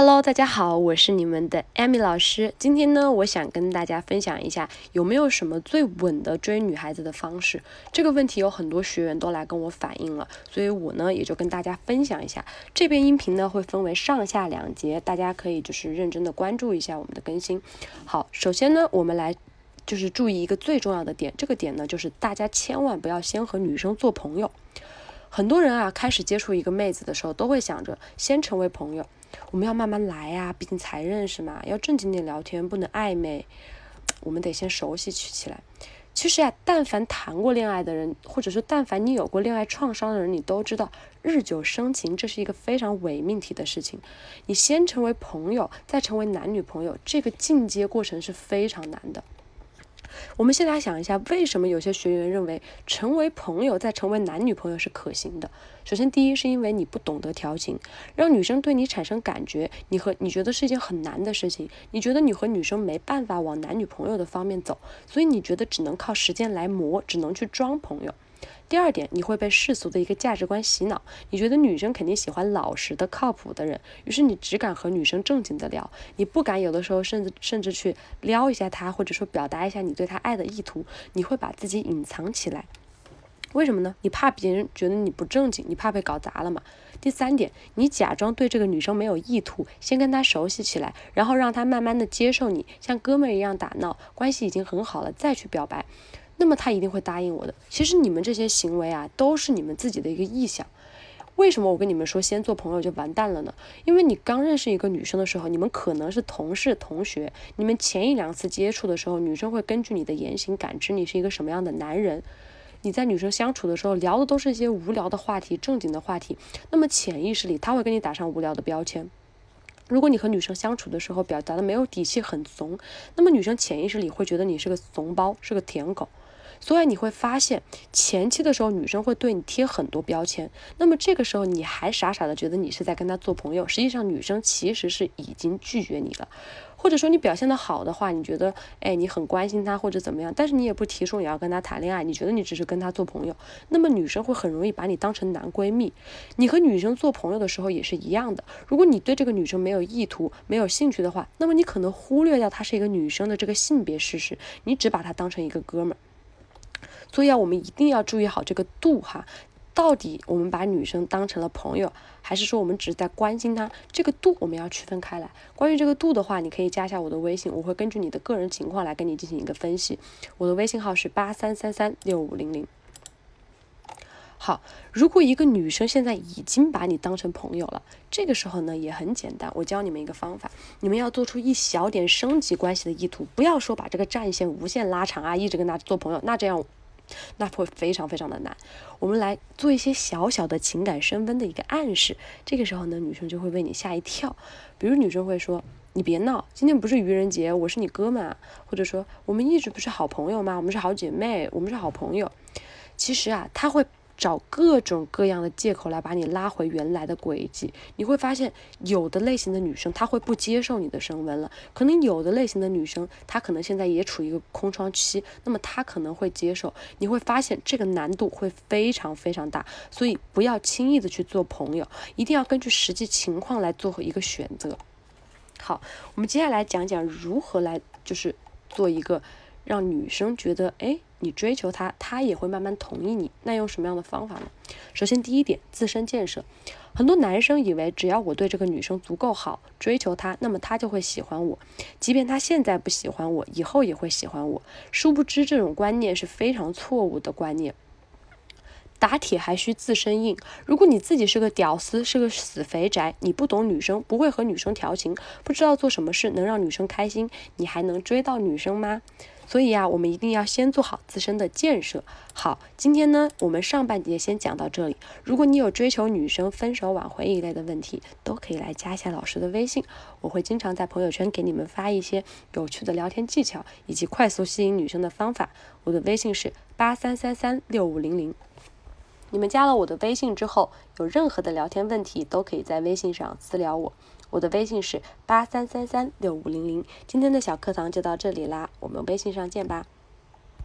Hello，大家好，我是你们的 Amy 老师。今天呢，我想跟大家分享一下，有没有什么最稳的追女孩子的方式？这个问题有很多学员都来跟我反映了，所以我呢也就跟大家分享一下。这边音频呢会分为上下两节，大家可以就是认真的关注一下我们的更新。好，首先呢，我们来就是注意一个最重要的点，这个点呢就是大家千万不要先和女生做朋友。很多人啊，开始接触一个妹子的时候，都会想着先成为朋友。我们要慢慢来呀，毕竟才认识嘛，要正经点聊天，不能暧昧。我们得先熟悉起起来。其实呀，但凡谈过恋爱的人，或者说但凡你有过恋爱创伤的人，你都知道日久生情这是一个非常伪命题的事情。你先成为朋友，再成为男女朋友，这个进阶过程是非常难的。我们先来想一下，为什么有些学员认为成为朋友再成为男女朋友是可行的？首先，第一是因为你不懂得调情，让女生对你产生感觉，你和你觉得是一件很难的事情，你觉得你和女生没办法往男女朋友的方面走，所以你觉得只能靠时间来磨，只能去装朋友。第二点，你会被世俗的一个价值观洗脑，你觉得女生肯定喜欢老实的、靠谱的人，于是你只敢和女生正经的聊，你不敢有的时候甚至甚至去撩一下她，或者说表达一下你对她爱的意图，你会把自己隐藏起来，为什么呢？你怕别人觉得你不正经，你怕被搞砸了嘛？第三点，你假装对这个女生没有意图，先跟她熟悉起来，然后让她慢慢的接受你，像哥们儿一样打闹，关系已经很好了再去表白。那么他一定会答应我的。其实你们这些行为啊，都是你们自己的一个臆想。为什么我跟你们说先做朋友就完蛋了呢？因为你刚认识一个女生的时候，你们可能是同事、同学，你们前一两次接触的时候，女生会根据你的言行感知你是一个什么样的男人。你在女生相处的时候聊的都是一些无聊的话题、正经的话题，那么潜意识里他会给你打上无聊的标签。如果你和女生相处的时候表达的没有底气、很怂，那么女生潜意识里会觉得你是个怂包，是个舔狗。所以你会发现，前期的时候女生会对你贴很多标签，那么这个时候你还傻傻的觉得你是在跟她做朋友，实际上女生其实是已经拒绝你了，或者说你表现的好的话，你觉得哎你很关心她或者怎么样，但是你也不提出你要跟她谈恋爱，你觉得你只是跟她做朋友，那么女生会很容易把你当成男闺蜜。你和女生做朋友的时候也是一样的，如果你对这个女生没有意图、没有兴趣的话，那么你可能忽略掉她是一个女生的这个性别事实，你只把她当成一个哥们儿。所以啊，我们一定要注意好这个度哈，到底我们把女生当成了朋友，还是说我们只是在关心她？这个度我们要区分开来。关于这个度的话，你可以加一下我的微信，我会根据你的个人情况来跟你进行一个分析。我的微信号是八三三三六五零零。好，如果一个女生现在已经把你当成朋友了，这个时候呢也很简单，我教你们一个方法，你们要做出一小点升级关系的意图，不要说把这个战线无限拉长啊，一直跟她做朋友，那这样。那会非常非常的难。我们来做一些小小的情感升温的一个暗示，这个时候呢，女生就会为你吓一跳。比如女生会说：“你别闹，今天不是愚人节，我是你哥们啊。”或者说：“我们一直不是好朋友吗？我们是好姐妹，我们是好朋友。”其实啊，她会。找各种各样的借口来把你拉回原来的轨迹，你会发现有的类型的女生她会不接受你的升温了，可能有的类型的女生她可能现在也处于一个空窗期，那么她可能会接受，你会发现这个难度会非常非常大，所以不要轻易的去做朋友，一定要根据实际情况来做一个选择。好，我们接下来讲讲如何来就是做一个。让女生觉得，哎，你追求她，她也会慢慢同意你。那用什么样的方法呢？首先，第一点，自身建设。很多男生以为，只要我对这个女生足够好，追求她，那么她就会喜欢我。即便她现在不喜欢我，以后也会喜欢我。殊不知，这种观念是非常错误的观念。打铁还需自身硬。如果你自己是个屌丝，是个死肥宅，你不懂女生，不会和女生调情，不知道做什么事能让女生开心，你还能追到女生吗？所以啊，我们一定要先做好自身的建设。好，今天呢，我们上半节先讲到这里。如果你有追求女生、分手挽回一类的问题，都可以来加一下老师的微信，我会经常在朋友圈给你们发一些有趣的聊天技巧以及快速吸引女生的方法。我的微信是八三三三六五零零。你们加了我的微信之后，有任何的聊天问题，都可以在微信上私聊我。我的微信是八三三三六五零零。今天的小课堂就到这里啦，我们微信上见吧。